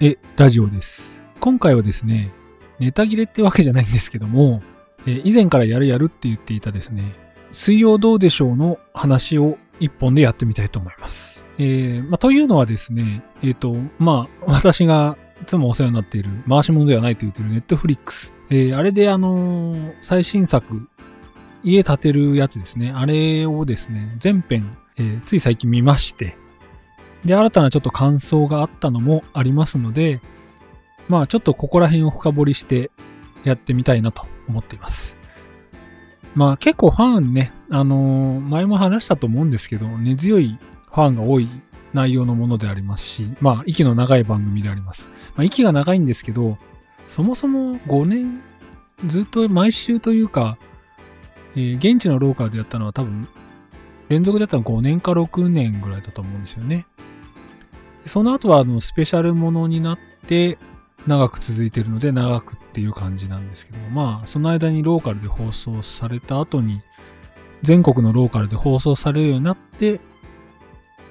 えラジオです。今回はですね、ネタ切れってわけじゃないんですけども、え以前からやるやるって言っていたですね、水曜どうでしょうの話を一本でやってみたいと思います。えーまあ、というのはですね、えっ、と、まあ、私がいつもお世話になっている回し物ではないと言っているネットフリックス。えーあれであのー最新作、家建てるやつですね。あれをですね、全編、えーつい最近見まして、で、新たなちょっと感想があったのもありますので、まあちょっとここら辺を深掘りしてやってみたいなと思っています。まあ結構ファンね、あのー前も話したと思うんですけど、根強いファンが多い内容のものでありますし、まあ息の長い番組であります。まあ息が長いんですけど、そもそも5年、ずっと毎週というか、えー現地のローカルでやったのは多分、連続でやったの5年か6年ぐらいだと思うんですよね。その後はあのスペシャルものになって長く続いてるので長くっていう感じなんですけどまあその間にローカルで放送された後に全国のローカルで放送されるようになって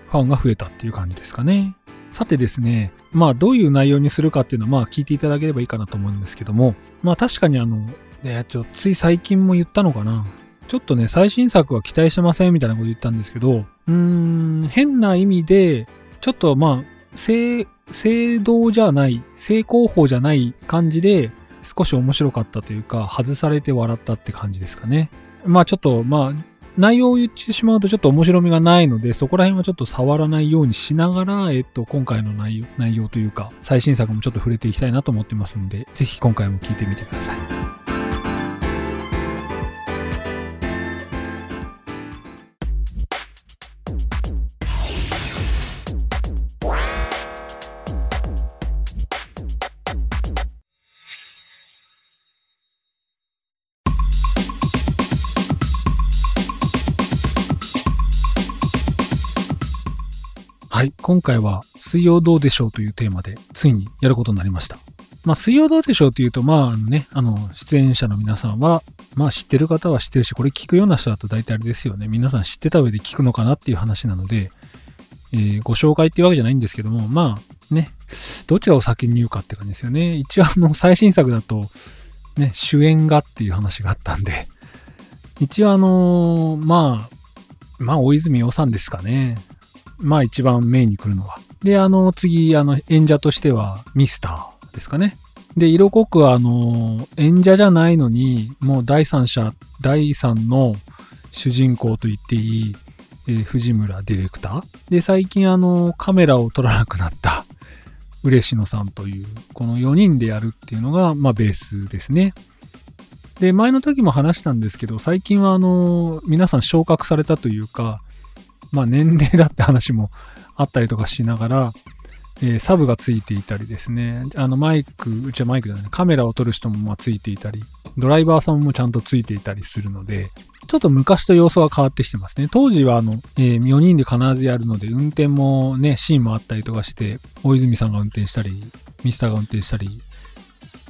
ファンが増えたっていう感じですかね。さてですね、まあどういう内容にするかっていうのはまあ聞いていただければいいかなと思うんですけども、まあ確かにあの、ね、ちょつい最近も言ったのかな。ちょっとね、最新作は期待してませんみたいなこと言ったんですけど、うーん、変な意味で、ちょっとまあ、正、正道じゃない、正攻法じゃない感じで、少し面白かったというか、外されて笑ったって感じですかね。まあちょっと、まあ、内容を言ってしまうとちょっと面白みがないので、そこら辺はちょっと触らないようにしながら、えっと、今回の内容、内容というか、最新作もちょっと触れていきたいなと思ってますんで、ぜひ今回も聞いてみてください。今回は水曜どうでしょうというテーマでついにやることになりました。まあ水曜どうでしょうというと、まあね、あの、出演者の皆さんは、まあ知ってる方は知ってるし、これ聞くような人だと大体あれですよね。皆さん知ってた上で聞くのかなっていう話なので、えーご紹介っていうわけじゃないんですけども、まあね、どちらを先に言うかって感じですよね。一応あの、最新作だと、ね、主演がっていう話があったんで、一応あのまあ、まあ大泉洋さんですかね。まあ一番メインに来るのは。で、あの、次、あの、演者としては、ミスターですかね。で、色濃くあの、演者じゃないのに、もう第三者、第三の主人公と言っていい、えー藤村ディレクター。で、最近あの、カメラを撮らなくなった、嬉野さんという、この4人でやるっていうのが、まあベースですね。で、前の時も話したんですけど、最近はあの、皆さん昇格されたというか、まあ年齢だって話もあったりとかしながら、えーサブがついていたりですね、あのマイク、うちはマイクだね、カメラを撮る人もまついていたり、ドライバーさんもちゃんとついていたりするので、ちょっと昔と様子が変わってきてますね。当時はあの、えー4人で必ずやるので、運転もね、シーンもあったりとかして、大泉さんが運転したり、ミスターが運転したり、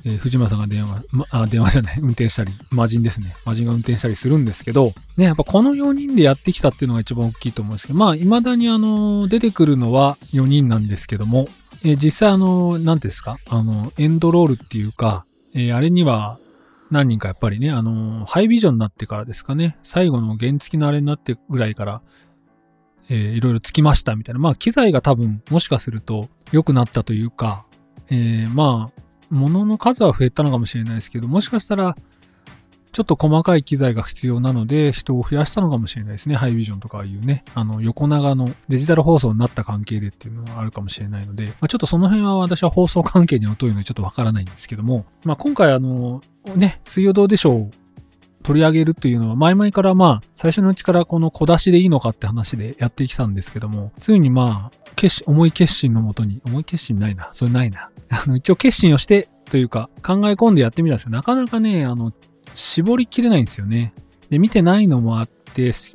えー藤村さんが電話、ま、あ、電話じゃない、運転したり、魔人ですね。魔人が運転したりするんですけど、ね、やっぱこの4人でやってきたっていうのが一番大きいと思うんですけど、まあ、未だにあの、出てくるのは4人なんですけども、えー実際あの、なんていうんですか、あの、エンドロールっていうか、えーあれには何人かやっぱりね、あの、ハイビジョンになってからですかね、最後の原付きのあれになってぐらいから、えーいろいろつきましたみたいな。まあ、機材が多分、もしかすると良くなったというか、えーまあ、物の数は増えたのかもしれないですけど、もしかしたら、ちょっと細かい機材が必要なので、人を増やしたのかもしれないですね。ハイビジョンとかいうね、あの、横長のデジタル放送になった関係でっていうのはあるかもしれないので、まあ、ちょっとその辺は私は放送関係に疎いのでちょっとわからないんですけども、まあ、今回あの、ね、水曜どうでしょう取り上げるというのは、前々からまあ、最初のうちからこの小出しでいいのかって話でやってきたんですけども、ついにまあ、決心、重い決心のもとに、重い決心ないな、それないな。あの、一応決心をして、というか、考え込んでやってみたんですけど、なかなかね、あの、絞りきれないんですよね。で、見てないのもあっ、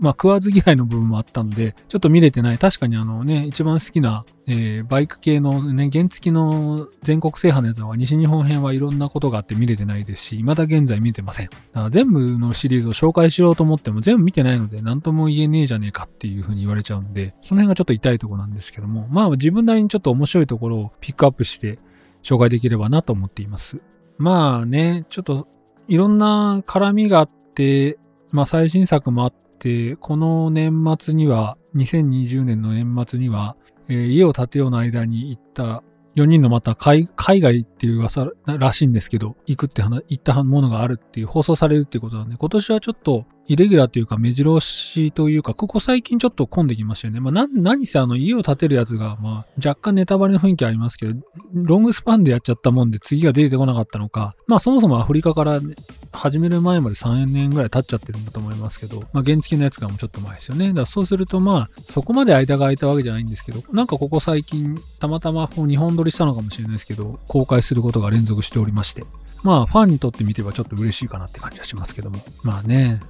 まあ、食わず嫌いの部分もあったので、ちょっと見れてない。確かにあのね、一番好きな、えーバイク系のね、原付きの全国制覇のやつは西日本編はいろんなことがあって見れてないですし、未だ現在見てません。だから全部のシリーズを紹介しようと思っても全部見てないので何とも言えねえじゃねえかっていう風に言われちゃうんで、その辺がちょっと痛いとこなんですけども、まあ自分なりにちょっと面白いところをピックアップして、紹介できればなと思っています。まあね、ちょっといろんな絡みがあって、まあ最新作もあって、この年末には、2020年の年末には、えー、家を建てようの間に行った4人のまた海外っていう噂らしいんですけど、行くって話、行ったものがあるっていう、放送されるっていうことなんで、今年はちょっとイレギュラーというか目白押しというか、ここ最近ちょっと混んできましたよね。まあ、な、何せあの家を建てるやつが、まあ、若干ネタバレの雰囲気ありますけど、ロングスパンでやっちゃったもんで次が出てこなかったのか、まあそもそもアフリカから、ね、始める前まで3年ぐらい経っちゃってるんだと思いますけど、まあ原付のやつがもうちょっと前ですよね。だからそうするとまあ、そこまで間が空いたわけじゃないんですけど、なんかここ最近、たまたまこう日本撮りしたのかもしれないですけど、公開することが連続しておりまして、まあファンにとってみてはちょっと嬉しいかなって感じはしますけども。まあね、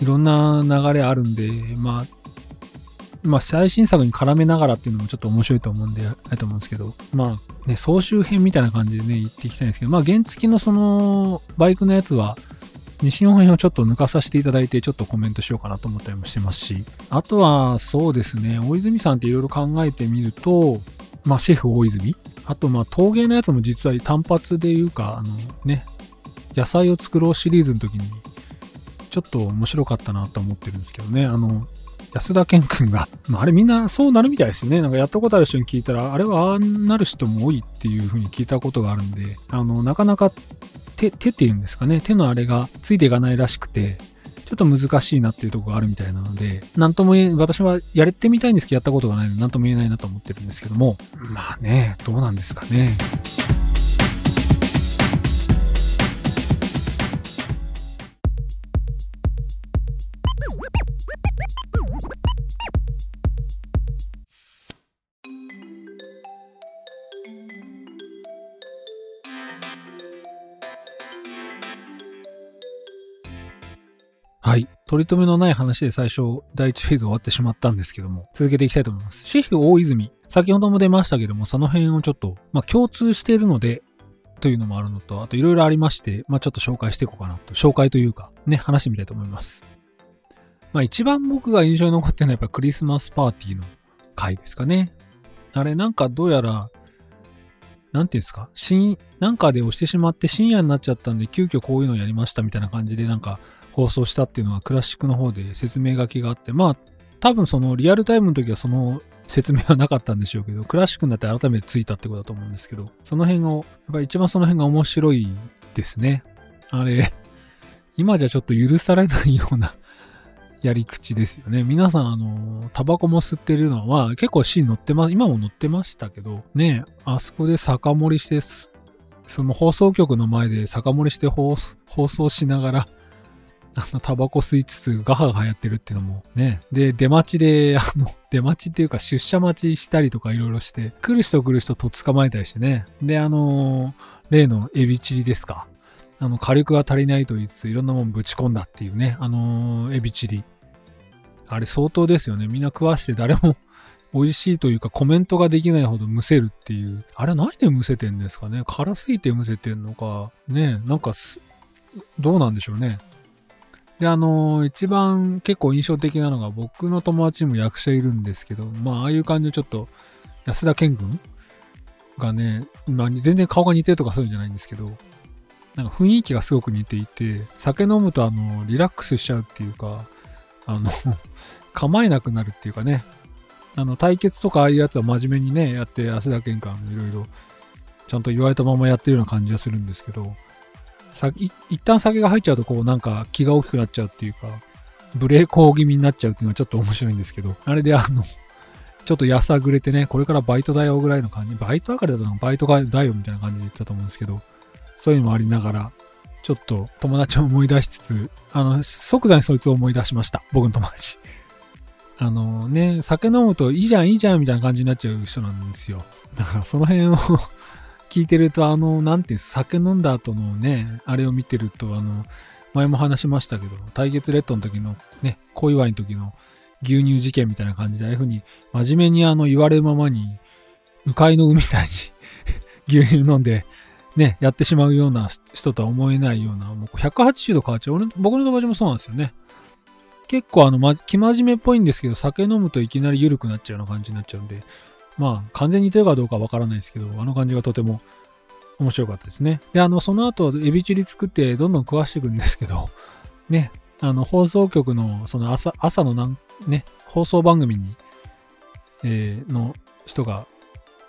いろんな流れあるんで、まあ、まあ、最新作に絡めながらっていうのもちょっと面白いと思うんで、あれと思うんですけど、まあ、ね、総集編みたいな感じでね、行っていきたいんですけど、まあ、原付のその、バイクのやつは、西日本編をちょっと抜かさせていただいて、ちょっとコメントしようかなと思ったりもしてますし、あとは、そうですね、大泉さんっていろいろ考えてみると、まあ、シェフ大泉。あと、まあ、陶芸のやつも実は単発でいうか、あのね、野菜を作ろうシリーズの時にちょっと面白かったなと思ってるんですけどね。あの、安田健君が、まあ、れみんなそうなるみたいですね。なんかやったことある人に聞いたら、あれはああなる人も多いっていう風に聞いたことがあるんで、あの、なかなか手、手っていうんですかね、手のあれがついていかないらしくて、ちょっと難しいなっていうとこがあるみたいなので、なんとも言え、私はやれてみたいんですけど、やったことがないので、なんとも言えないなと思ってるんですけども、まあね、どうなんですかね。取り留めのない話で最初、第1フェーズ終わってしまったんですけども、続けていきたいと思います。シェフ大泉。先ほども出ましたけども、その辺をちょっと、まあ、共通しているので、というのもあるのと、あといろいろありまして、まあ、ちょっと紹介していこうかなと。紹介というか、ね、話してみたいと思います。まあ、一番僕が印象に残ってるのはやっぱクリスマスパーティーの回ですかね。あれなんかどうやら、なんていうんですか、なんかで押してしまって深夜になっちゃったんで、急遽こういうのをやりましたみたいな感じで、なんか、放送したっていうのがクラシックの方で説明書きがあって、まあ、多分そのリアルタイムの時はその説明はなかったんでしょうけど、クラシックになって改めてついたってことだと思うんですけど、その辺を、やっぱり一番その辺が面白いですね。あれ、今じゃちょっと許されないような やり口ですよね。皆さん、あの、タバコも吸ってるのは、結構シーン載ってます、今も載ってましたけど、ね、あそこで酒盛りして、その放送局の前で酒盛りして放送しながら、あの、タバコ吸いつつガハガハやってるっていうのもね。で、出待ちで、あの、出待ちっていうか出社待ちしたりとかいろいろして、来る人来る人と捕まえたりしてね。で、あの、例のエビチリですか。あの、火力が足りないと言いつついろんなもんぶち込んだっていうね。あの、エビチリ。あれ相当ですよね。みんな食わして誰も 美味しいというかコメントができないほどむせるっていう。あれ何でむせてんですかね辛すぎてむせてんのか。ねなんかどうなんでしょうね。で、あのー、一番結構印象的なのが僕の友達にも役者いるんですけど、まあ、ああいう感じでちょっと、安田健君がね、まあ、全然顔が似てるとかそういうんじゃないんですけど、なんか雰囲気がすごく似ていて、酒飲むとあの、リラックスしちゃうっていうか、あの 構えなくなるっていうかね、あの、対決とかああいうやつは真面目にね、やって、安田健君いろいろ、ちゃんと言われたままやってるような感じがするんですけど、一旦酒が入っちゃうとこうなんか気が大きくなっちゃうっていうか、ブレーコー気味になっちゃうっていうのはちょっと面白いんですけど、あれであの、ちょっとやさぐれてね、これからバイトだよぐらいの感じ、バイト上がりだとバイトだよみたいな感じで言ってたと思うんですけど、そういうのもありながら、ちょっと友達を思い出しつつ、あの、即座にそいつを思い出しました。僕の友達。あのね、酒飲むといいじゃんいいじゃんみたいな感じになっちゃう人なんですよ。だからその辺を聞いてると、あの、なんていう、酒飲んだ後のね、あれを見てると、あの、前も話しましたけど、対決レッドの時のね、小祝の時の牛乳事件みたいな感じで、ああいう風に真面目にあの言われるままに、迂回の海みたいに 牛乳飲んで、ね、やってしまうような人とは思えないような、もう180度変わっちゃう。俺僕の友達もそうなんですよね。結構あの、ま、生真面目っぽいんですけど、酒飲むといきなり緩くなっちゃうような感じになっちゃうんで、まあ、完全に似てるかどうかわからないですけど、あの感じがとても面白かったですね。で、あの、その後、エビチリ作ってどんどん食わしていくんですけど、ね、あの、放送局の、その朝、朝のなん、ね、放送番組に、えー、の人が、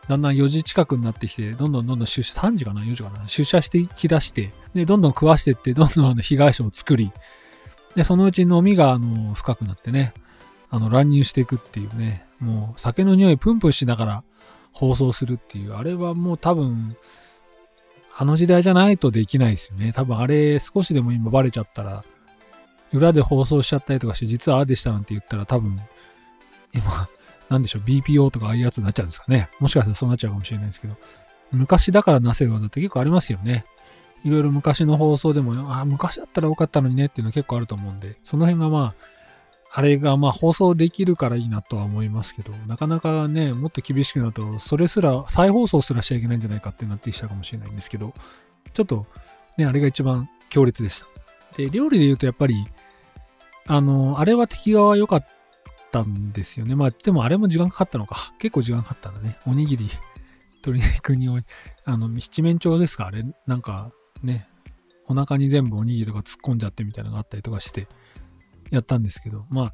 だんだん4時近くになってきて、どんどんどんどん出社、3時かな ?4 時かな出社してきだして、で、どんどん食わしてって、どんどんあの被害者を作り、で、そのうち飲みが、あの、深くなってね、あの、乱入していくっていうね、もう酒の匂いプンプンしながら放送するっていう、あれはもう多分、あの時代じゃないとできないですよね。多分あれ少しでも今バレちゃったら、裏で放送しちゃったりとかして、実はああでしたなんて言ったら多分、今、なんでしょう、BPO とかああいうやつになっちゃうんですかね。もしかしたらそうなっちゃうかもしれないですけど。昔だからなせる技って結構ありますよね。いろいろ昔の放送でも、ああ、昔だったらよかったのにねっていうの結構あると思うんで、その辺がまあ、あれがまあ放送できるからいいなとは思いますけど、なかなかね、もっと厳しくなると、それすら、再放送すらしちゃいけないんじゃないかってなってきちゃうかもしれないんですけど、ちょっとね、あれが一番強烈でした。で、料理で言うとやっぱり、あの、あれは敵側良かったんですよね。まあ、でもあれも時間かかったのか。結構時間かかったんだね。おにぎり、鶏肉に、あの、七面鳥ですか？あれ、なんかね、お腹に全部おにぎりとか突っ込んじゃってみたいなのがあったりとかして、やったんですけど、まあ、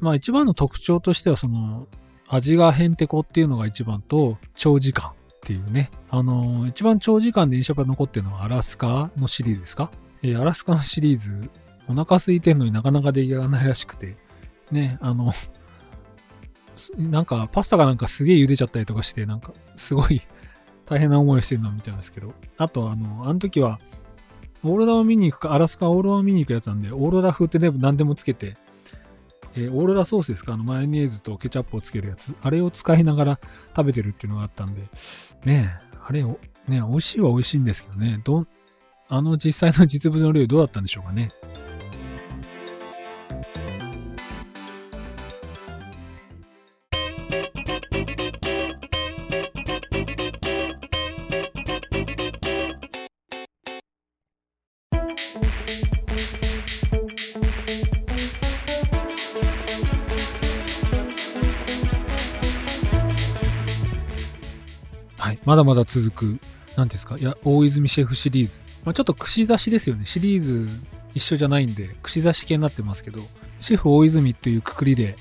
まあ一番の特徴としてはその味がへんてこっていうのが一番と長時間っていうね。あのー、一番長時間で印象が残ってるのはアラスカのシリーズですか？えー、アラスカのシリーズ、お腹空いてんのになかなか出来上がらないらしくて、ね、あの、なんかパスタがなんかすげえ茹でちゃったりとかして、なんかすごい大変な思いをしてるのを見たんですけど、あとあの、あの時はオーロラを見に行くか、アラスカオーロラを見に行くやつなんで、オーロラ風ってね何でもつけて、えー、オーロラソースですか？あの、マヨネーズとケチャップをつけるやつ。あれを使いながら食べてるっていうのがあったんで、ねえ、あれ、ね、美味しいは美味しいんですけどね、どあの実際の実物の量どうだったんでしょうかね。まだまだ続く、何ですか、いや、大泉シェフシリーズ。まあ、ちょっと串刺しですよね。シリーズ一緒じゃないんで、串刺し系になってますけど、シェフ大泉っていうくくりで、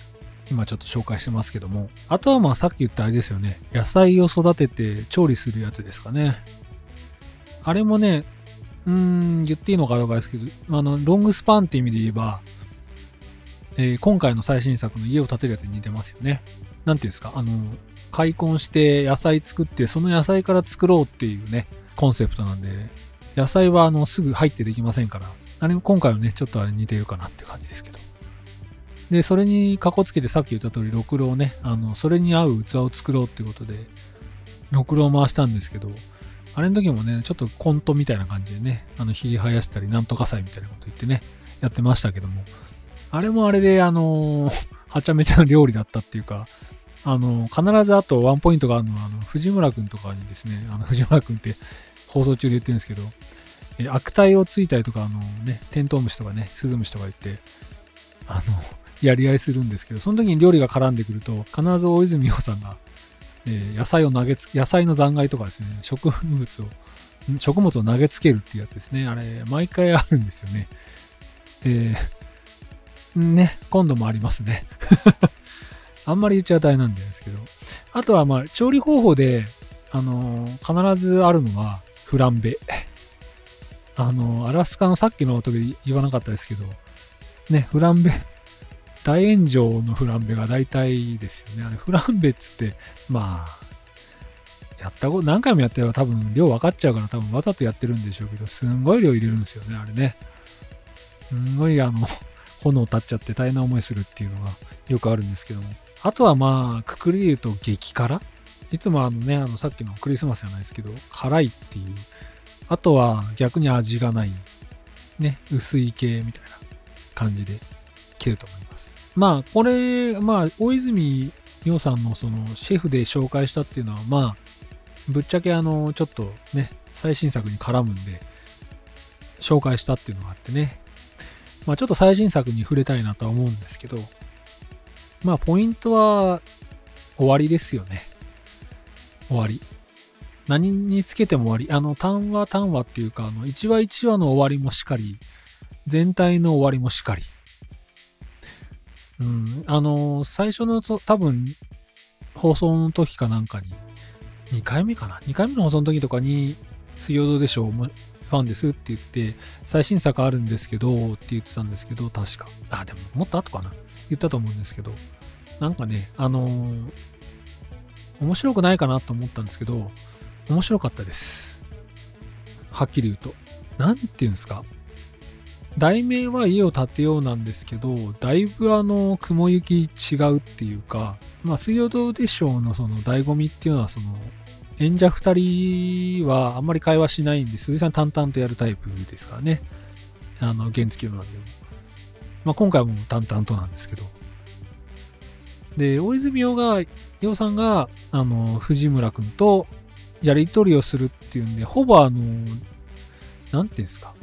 今ちょっと紹介してますけども、あとはまあさっき言ったあれですよね。野菜を育てて調理するやつですかね。あれもね、うーん、言っていいのかどうかですけど、あの、ロングスパンって意味で言えば、えー、今回の最新作の家を建てるやつに似てますよね。なんていうんですか、あの、開墾して野菜作って、その野菜から作ろうっていうね、コンセプトなんで、野菜はあの、すぐ入ってできませんから、あれ今回はね、ちょっとあれ似てるかなって感じですけど。で、それにかこつけてさっき言った通り、ろくろをね、あの、それに合う器を作ろうってことで、ろくろを回したんですけど、あれの時もね、ちょっとコントみたいな感じでね、あの、ひげ生やしたり、なんとか祭みたいなこと言ってね、やってましたけども、あれもあれで、あのー、はちゃめちゃな料理だったっていうか、あの、必ずあとワンポイントがあるのは、あの、藤村くんとかにですね、あの、藤村くんって放送中で言ってるんですけど、え悪態をついたりとか、あのね、テントウムシとかね、スズムシとか言って、あの、やり合いするんですけど、その時に料理が絡んでくると、必ず大泉洋さんが、えー、野菜を投げつ、野菜の残骸とかですね、植物を、食物を投げつけるっていうやつですね。あれ、毎回あるんですよね。えー、ね、今度もありますね。あんまり言っちゃ大変なんですけど。あとは、まあ、調理方法で、あのー、必ずあるのは、フランベ。あのー、アラスカのさっきの時言わなかったですけど、ね、フランベ、大炎上のフランベが大体ですよね。あれ、フランベっつって、まあ、やったこと、何回もやってれば多分量分かっちゃうから多分わざとやってるんでしょうけど、すんごい量入れるんですよね、あれね。すんごいあの、炎立っちゃって大変な思いするっていうのがよくあるんですけども。あとはまあ、くくりで言うと激辛？いつもあのね、あのさっきのクリスマスじゃないですけど、辛いっていう。あとは逆に味がない。ね、薄い系みたいな感じで切ると思います。まあ、これ、まあ、大泉洋さんのそのシェフで紹介したっていうのは、まあ、ぶっちゃけあの、ちょっとね、最新作に絡むんで、紹介したっていうのがあってね。まあ、ちょっと最新作に触れたいなとは思うんですけど、まあ、ポイントは終わりですよね。終わり。何につけても終わり。あの、単話単話っていうか、あの、1話1話の終わりもしかり、全体の終わりもしかり。うん、あの、最初の多分、放送の時かなんかに、2回目かな ?2 回目の放送の時とかに、水曜どうでしょうファンですって言って、最新作あるんですけど、って言ってたんですけど、確か。あ、でももっと後かな？言ったと思うんですけど、なんかね、あのー、面白くないかなと思ったんですけど、面白かったです。はっきり言うと。なんて言うんですか？題名は家を建てようなんですけど、だいぶあの、雲行き違うっていうか、まあ、水曜どうでしょうのその醍醐味っていうのは、その、演者二人はあんまり会話しないんで、鈴井さん淡々とやるタイプですからね。あの、原付きのなんでも。まあ、今回も淡々となんですけど。で、大泉洋が、洋さんが、あの、藤村くんとやりとりをするっていうんで、ほぼあの、なんていうんですか。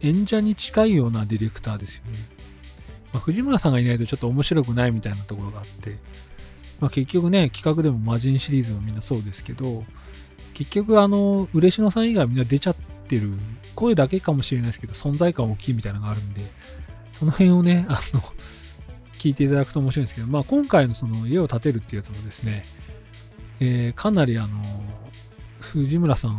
演者に近いようなディレクターですよね。まあ、藤村さんがいないとちょっと面白くないみたいなところがあって、まあ、結局ね、企画でも魔人シリーズもみんなそうですけど、結局あの、嬉野さん以外みんな出ちゃってる、声だけかもしれないですけど、存在感大きいみたいなのがあるんで、その辺をね、あの、聞いていただくと面白いんですけど、まあ今回のその家を建てるっていうやつもですね、えー、かなりあの、藤村さん、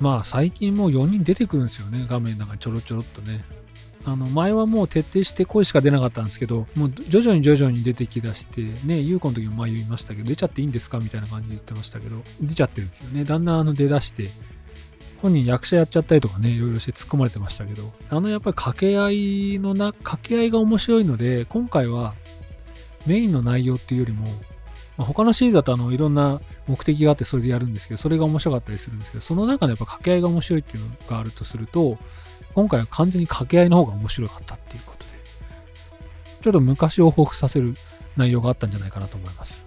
まあ最近もう4人出てくるんですよね、画面の中にちょろちょろっとね。あの、前はもう徹底して声しか出なかったんですけど、もう徐々に徐々に出てきだして、ね、優子の時も前言いましたけど、出ちゃっていいんですかみたいな感じで言ってましたけど、出ちゃってるんですよね。だんだんあの出だして、本人役者やっちゃったりとかね、いろいろして突っ込まれてましたけど、あのやっぱり掛け合いのな、掛け合いが面白いので、今回はメインの内容っていうよりも、まあ、他のシリーズだとあのいろんな目的があってそれでやるんですけど、それが面白かったりするんですけど、その中でやっぱ掛け合いが面白いっていうのがあるとすると、今回は完全に掛け合いの方が面白かったっていうことで、ちょっと昔を彷彿させる内容があったんじゃないかなと思います。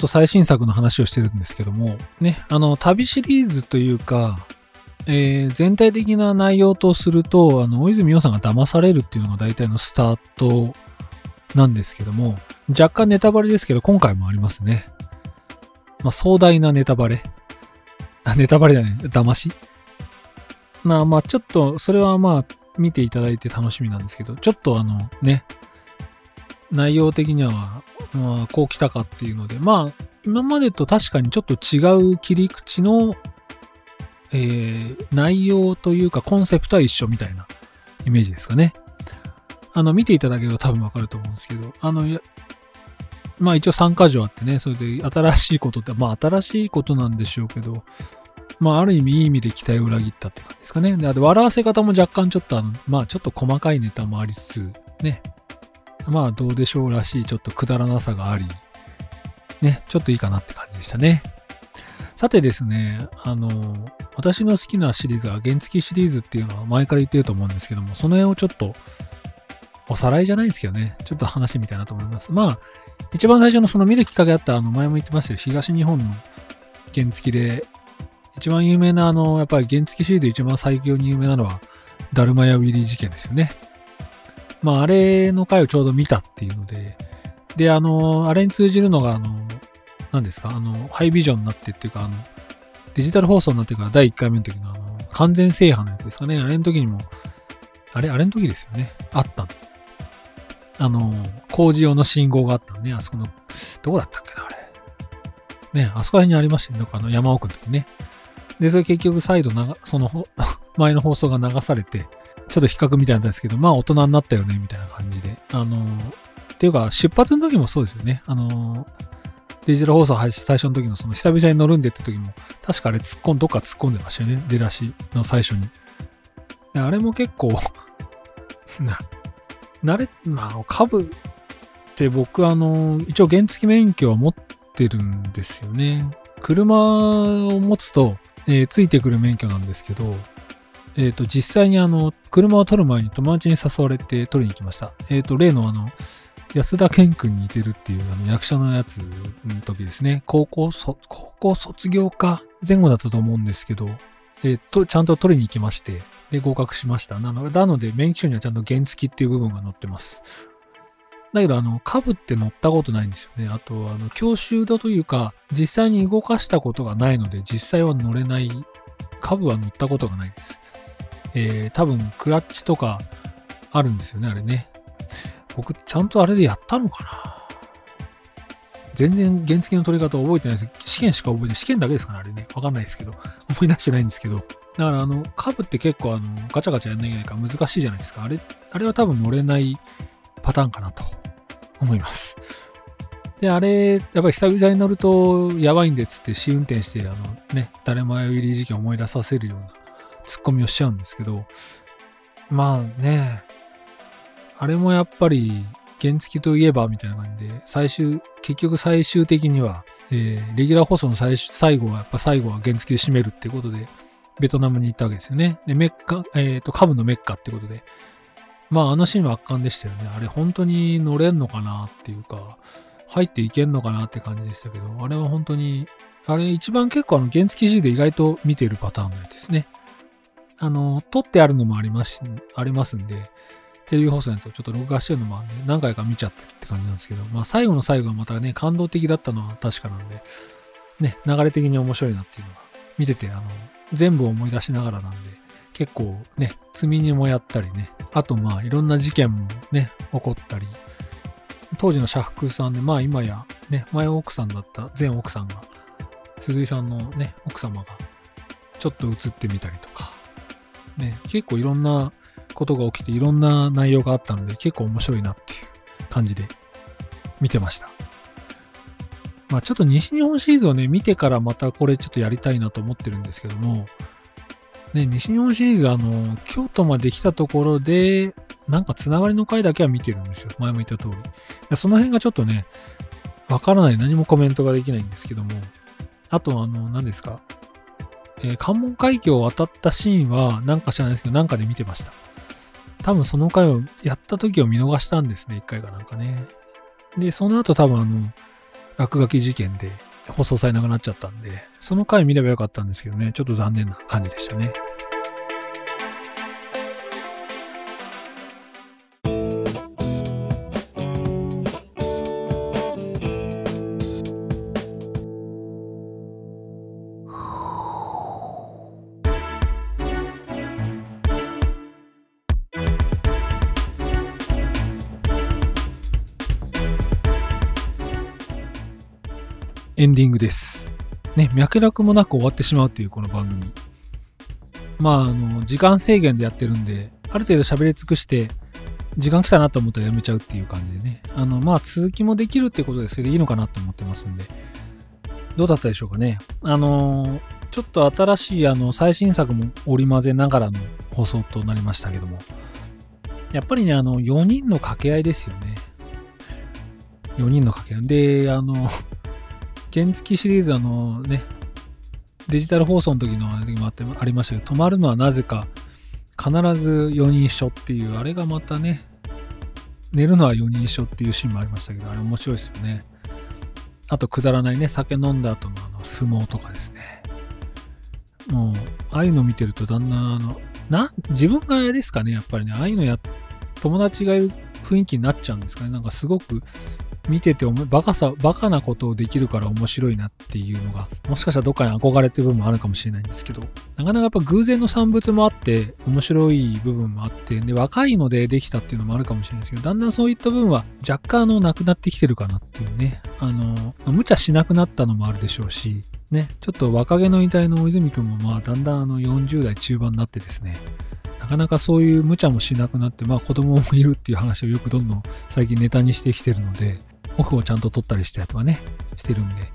と最新作の話をしてるんですけども、ね、あの、旅シリーズというか、えー、全体的な内容とすると、あの、大泉洋さんが騙されるっていうのが大体のスタートなんですけども、若干ネタバレですけど、今回もありますね。まあ、壮大なネタバレ。ネタバレだね。騙し？なあ、まあ、ちょっと、それはまあ、見ていただいて楽しみなんですけど、ちょっとあの、ね、内容的には、まあ、こう来たかっていうので、まあ、今までと確かにちょっと違う切り口の、えー、内容というかコンセプトは一緒みたいなイメージですかね。あの、見ていただけると多分わかると思うんですけど、あの、まあ一応3箇条あってね、それで新しいことって、まあ新しいことなんでしょうけど、まあある意味いい意味で期待を裏切ったって感じですかね。で、あと笑わせ方も若干ちょっとあの、まあちょっと細かいネタもありつつ、ね、まあどうでしょうらしいちょっとくだらなさがあり、ね、ちょっといいかなって感じでしたね。さてですね、あの、私の好きなシリーズは原付シリーズっていうのは前から言ってると思うんですけども、その辺をちょっとおさらいじゃないですけどね、ちょっと話してみたいなと思います。まあ、一番最初のその見るきっかけあったあの前も言ってましたよ、東日本の原付で、一番有名なあの、やっぱり原付シリーズ一番最強に有名なのは、ダルマヤウィリー事件ですよね。まあ、あれの回をちょうど見たっていうので、で、あの、あれに通じるのが、あの、何ですか、あの、ハイビジョンになってっていうか、あの、デジタル放送になってから第1回目の時のあの、完全制覇のやつですかね。あれの時にも、あれ、あれの時ですよね。あったの。あの、工事用の信号があったのね。あそこの、どこだったっけな、あれ。ね、あそこら辺にありましたよね。なんかあの山奥の時ね。で、それ結局再度なが、その、前の放送が流されて、ちょっと比較みたいなんですけど、まあ大人になったよね、みたいな感じで。あの、っていうか、出発の時もそうですよね。あの、デジタル放送配信最初の時のその久々に乗るんでって時も、確かあれ突っ込ん、どっか突っ込んでましたよね。出だしの最初に。あれも結構 な、慣れ、まあ、株って僕あの、一応原付免許は持ってるんですよね。車を持つと、えー、ついてくる免許なんですけど、えっ、ー、と、実際にあの、車を撮る前に友達に誘われて撮りに行きました。えっ、ー、と、例のあの、安田健君に似てるっていうあの役者のやつの時ですね。高校そ、高校卒業か前後だったと思うんですけど、えっ、と、ちゃんと取りに行きまして、で、合格しました。なのなので、免許証にはちゃんと原付っていう部分が載ってます。だけど、あの、株って乗ったことないんですよね。あと、あの、教習度というか、実際に動かしたことがないので、実際は乗れない、株は乗ったことがないです。えー、多分、クラッチとかあるんですよね、あれね。僕、ちゃんとあれでやったのかな全然原付の取り方覚えてないです。試験しか覚えてない。試験だけですかねあれね。わかんないですけど。思い出してないんですけど。だからあの、カブって結構あの、ガチャガチャやんなきゃいけないから難しいじゃないですか。あれ、あれは多分乗れないパターンかなと思います。で、あれ、やっぱり久々に乗るとやばいんでつって試運転して、あのね、誰も入り事件を思い出させるような突っ込みをしちゃうんですけど、まあね、あれもやっぱり原付といえばみたいな感じで、最終、結局最終的には、えー、レギュラー放送の最最後は、やっぱ最後は原付で締めるっていうことで、ベトナムに行ったわけですよね。で、メッカ、えっ、ー、と、カブのメッカってことで。まあ、あのシーンは圧巻でしたよね。あれ本当に乗れんのかなっていうか、入っていけんのかなって感じでしたけど、あれは本当に、あれ一番結構あの原付 C で意外と見てるパターンのやつですね。あの、撮ってあるのもあります、ありますんで、テレビ放送のやつをちょっと録画してるのもあるんで、何回か見ちゃってるって感じなんですけど、まあ最後の最後はまたね、感動的だったのは確かなんで、ね、流れ的に面白いなっていうのが、見てて、あの、全部思い出しながらなんで、結構ね、積み荷もやったりね、あとまあいろんな事件もね、起こったり、当時の社服さんで、まあ今やね、前奥さんだった前奥さんが、鈴井さんのね、奥様がちょっと映ってみたりとか、ね、結構いろんなことが起きていろんな内容があったので結構面白いなっていう感じで見てました。まあちょっと西日本シリーズをね、見てからまたこれちょっとやりたいなと思ってるんですけども、ね、西日本シリーズあの、京都まで来たところで、なんかつながりの回だけは見てるんですよ。前も言った通り。その辺がちょっとね、わからない。何もコメントができないんですけども。あと、あの、何ですか？えー、関門海峡を渡ったシーンは、なんか知らないですけど、なんかで見てました。多分その回をやった時を見逃したんですね、一回かなんかね。で、その後多分あの、落書き事件で放送されなくなっちゃったんで、その回見ればよかったんですけどね、ちょっと残念な感じでしたね。エンディングです。ね、脈絡もなく終わってしまうっていうこの番組。まあ、あの、時間制限でやってるんで、ある程度喋り尽くして、時間来たなと思ったらやめちゃうっていう感じでね。あの、まあ、続きもできるってことでそれでいいのかなと思ってますんで。どうだったでしょうかね。あのちょっと新しいあの最新作も織り交ぜながらの放送となりましたけども。やっぱりね、あの、4人の掛け合いですよね。4人の掛け合い。で、あの、原付シリーズあのね、デジタル放送の時の時もあってありましたけど、止まるのはなぜか必ず4人一緒っていう、あれがまたね、寝るのは4人一緒っていうシーンもありましたけど、あれ面白いですよね。あと、くだらないね、酒飲んだ後のあの相撲とかですね。もう、ああいうの見てるとだんだん、あの、な、自分があれですかね、やっぱりね、ああいうのや、友達がいる雰囲気になっちゃうんですかね。なんかすごく見ててバカさ、バカなことをできるから面白いなっていうのが、もしかしたらどっかに憧れていう部分もあるかもしれないんですけど、なかなかやっぱ偶然の産物もあって、面白い部分もあって、で、若いのでできたっていうのもあるかもしれないですけど、だんだんそういった部分は若干あの、なくなってきてるかなっていうね、あの、無茶しなくなったのもあるでしょうし、ね、ちょっと若気の遺体の大泉君もまあ、だんだんあの、40代中盤になってですね、なかなかそういう無茶もしなくなって、まあ子供もいるっていう話をよくどんどん最近ネタにしてきてるので、オフをちゃんと取ったりしたりとかね、してるんで、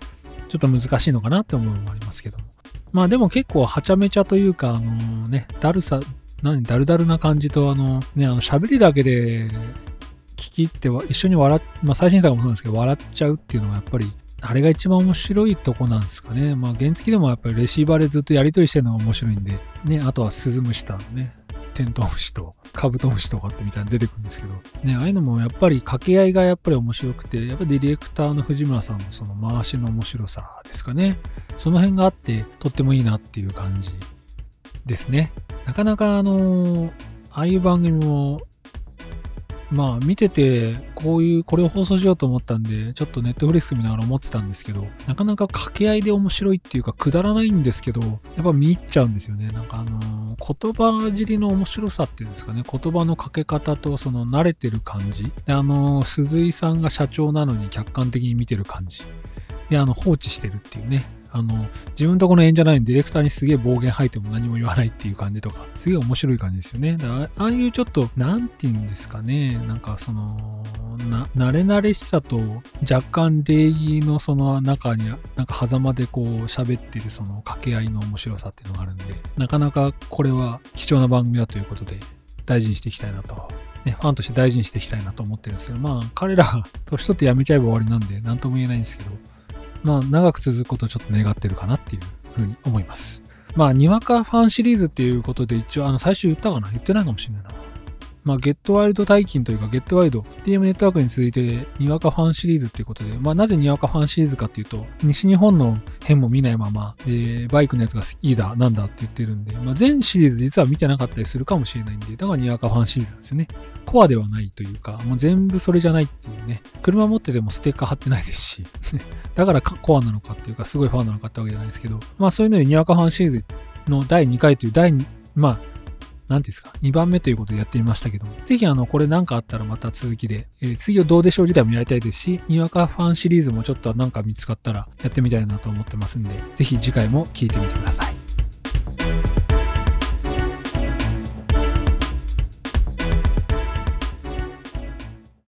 ちょっと難しいのかなって思うのもありますけども。まあでも結構はちゃめちゃというか、あのね、だるさ、何、だるだるな感じと、あのね、あの喋りだけで聞きっては一緒に笑っ、まあ最新作もそうなんですけど、笑っちゃうっていうのがやっぱりあれが一番面白いとこなんですかね。まあ原付でもやっぱりレシーバーでずっとやりとりしてるのが面白いんで、ね、あとはスズムシタのね、テントウムシとカブトムシとかってみたいな出てくるんですけど、ね、ああいうのもやっぱり掛け合いがやっぱり面白くて、やっぱディレクターの藤村さんのその回しの面白さですかね。その辺があってとってもいいなっていう感じですね。なかなかあの、ああいう番組もまあ見てて、こういう、これを放送しようと思ったんで、ちょっとネットフリックス見ながら思ってたんですけど、なかなか掛け合いで面白いっていうか、くだらないんですけど、やっぱ見入っちゃうんですよね。なんかあのー、言葉尻の面白さっていうんですかね、言葉のかけ方とその慣れてる感じ。で、あのー、鈴井さんが社長なのに客観的に見てる感じ。で、あの、放置してるっていうね。あの、自分とこの演者ないディレクターにすげえ暴言吐いても何も言わないっていう感じとか、すげえ面白い感じですよね。だああいうちょっと、なんて言うんですかね、なんかその、な、慣れ慣れしさと若干礼儀のその中に、なんか狭間でこう喋ってるその掛け合いの面白さっていうのがあるんで、なかなかこれは貴重な番組だということで、大事にしていきたいなと。ね、ファンとして大事にしていきたいなと思ってるんですけど、まあ、彼ら、年取って辞めちゃえば終わりなんで、なんとも言えないんですけど、まあ、長く続くことをちょっと願ってるかなっていうふうに思います。まあ、にわかファンシリーズっていうことで一応、あの、最初言ったかな？言ってないかもしれないな。まあ、 Get Wild 退勤というか、 Get Wild、TM ネットワークに続いて、にわかファンシリーズっていうことで、まあ、なぜにわかファンシリーズかっていうと、西日本の編も見ないまま、で、バイクのやつがいいだ、なんだって言ってるんで、まあ、全シリーズ実は見てなかったりするかもしれないんで、だからにわかファンシリーズなんですよね。コアではないというか、もう全部それじゃないっていうね。車持っててもステッカー貼ってないですし、だからコアなのかっていうか、すごいファンなのかってわけじゃないですけど、まあ、そういうのでにわかファンシリーズの第2回という第2、まあ、何ですか、2番目ということでやってみましたけども、ぜひあの、これなんかあったらまた続きで、えー、次はどうでしょう自体もやりたいですし、にわかファンシリーズもちょっとなんか見つかったらやってみたいなと思ってますんで、ぜひ次回も聞いてみてください。